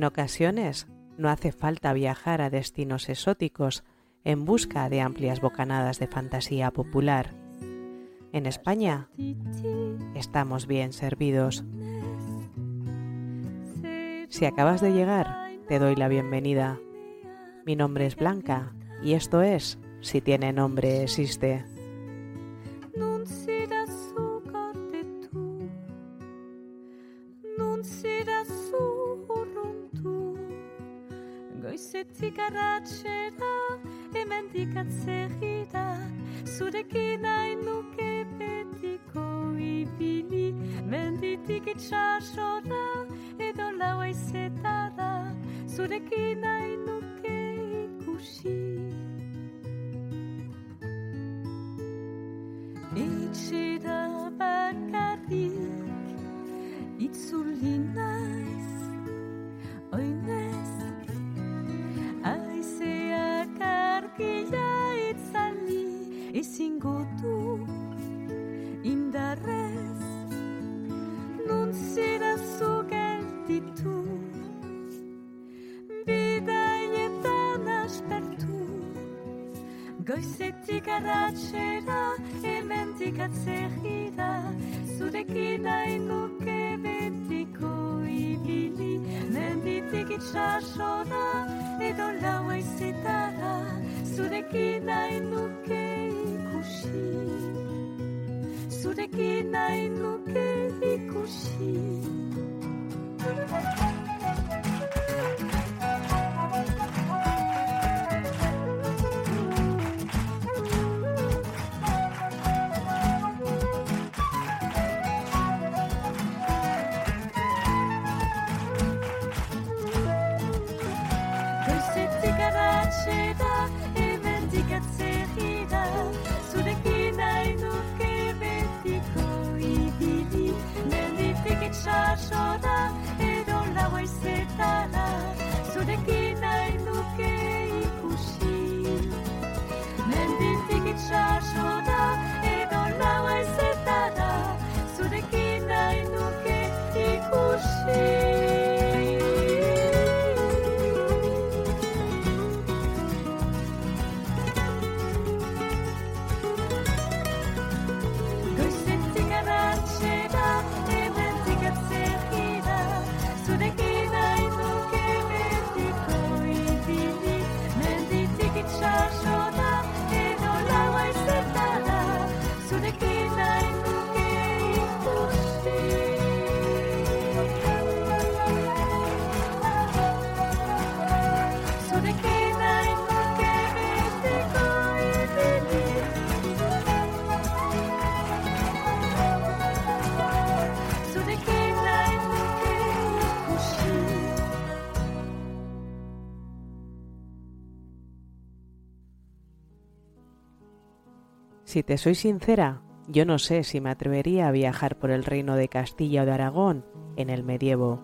En ocasiones no hace falta viajar a destinos exóticos en busca de amplias bocanadas de fantasía popular. En España estamos bien servidos. Si acabas de llegar, te doy la bienvenida. Mi nombre es Blanca y esto es Si tiene nombre existe. Goizetik arratxera, emendik atzerida, zurekin hain nuke betiko ibili, menditik itxasora, edo lau aizetara, zurekin hain nuke goizetik arratxera hemendik atzerira zurekin hain nuke betiko ibili menditik itxasora voice, you that Si te soy sincera, yo no sé si me atrevería a viajar por el reino de Castilla o de Aragón en el medievo.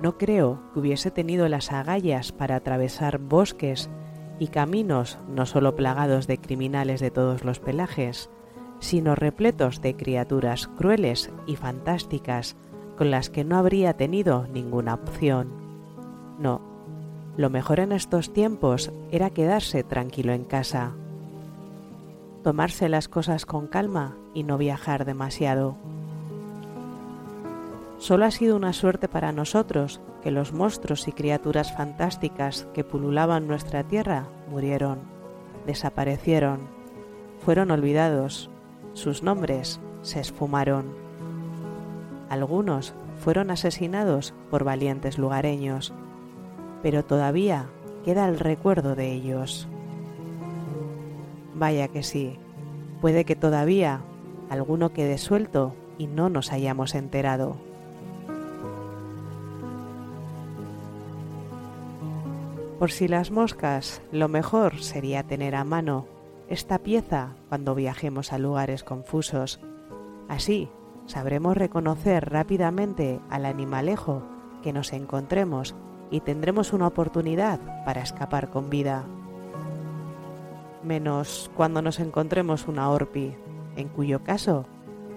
No creo que hubiese tenido las agallas para atravesar bosques y caminos no solo plagados de criminales de todos los pelajes, sino repletos de criaturas crueles y fantásticas con las que no habría tenido ninguna opción. No, lo mejor en estos tiempos era quedarse tranquilo en casa, tomarse las cosas con calma y no viajar demasiado. Solo ha sido una suerte para nosotros que los monstruos y criaturas fantásticas que pululaban nuestra tierra murieron, desaparecieron, fueron olvidados, sus nombres se esfumaron. Algunos fueron asesinados por valientes lugareños, pero todavía queda el recuerdo de ellos. Vaya que sí, puede que todavía alguno quede suelto y no nos hayamos enterado. Por si las moscas, lo mejor sería tener a mano esta pieza cuando viajemos a lugares confusos. Así sabremos reconocer rápidamente al animalejo que nos encontremos y tendremos una oportunidad para escapar con vida. Menos cuando nos encontremos una orpi, en cuyo caso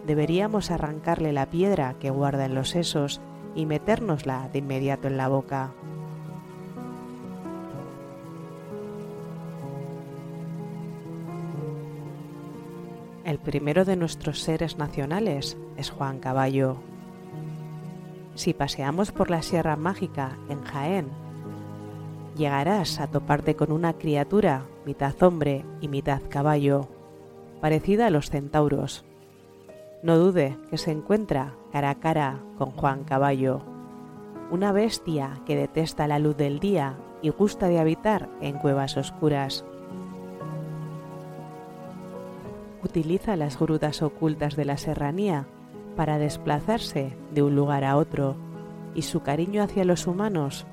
deberíamos arrancarle la piedra que guarda en los sesos y metérnosla de inmediato en la boca. El primero de nuestros seres nacionales es Juan Caballo. Si paseamos por la Sierra Mágica en Jaén, llegarás a toparte con una criatura mitad hombre y mitad caballo, parecida a los centauros. No dude que se encuentra cara a cara con Juan Caballo, una bestia que detesta la luz del día y gusta de habitar en cuevas oscuras. Utiliza las grutas ocultas de la serranía para desplazarse de un lugar a otro y su cariño hacia los humanos,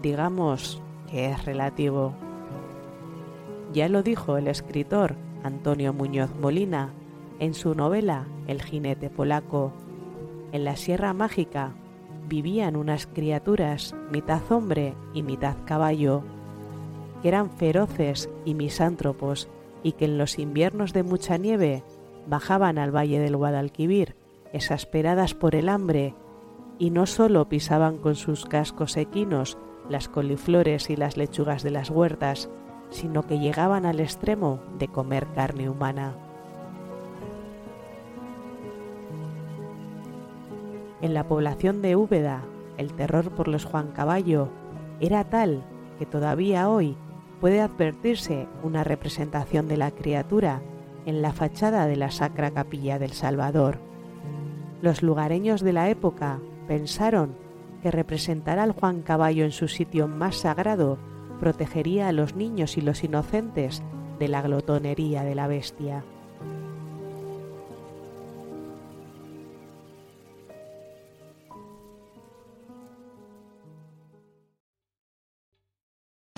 digamos es relativo. Ya lo dijo el escritor Antonio Muñoz Molina en su novela El jinete polaco. En la Sierra Mágica vivían unas criaturas mitad hombre y mitad caballo, que eran feroces y misántropos y que en los inviernos de mucha nieve bajaban al valle del Guadalquivir, exasperadas por el hambre, y no solo pisaban con sus cascos equinos las coliflores y las lechugas de las huertas, sino que llegaban al extremo de comer carne humana. En la población de Úbeda, el terror por los Juan Caballo era tal que todavía hoy puede advertirse una representación de la criatura en la fachada de la Sacra Capilla del Salvador. Los lugareños de la época pensaron que representar al Juan Caballo en su sitio más sagrado protegería a los niños y los inocentes de la glotonería de la bestia.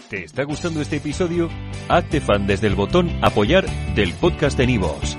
¿Te está gustando este episodio? Hazte fan desde el botón Apoyar del podcast de Nivos.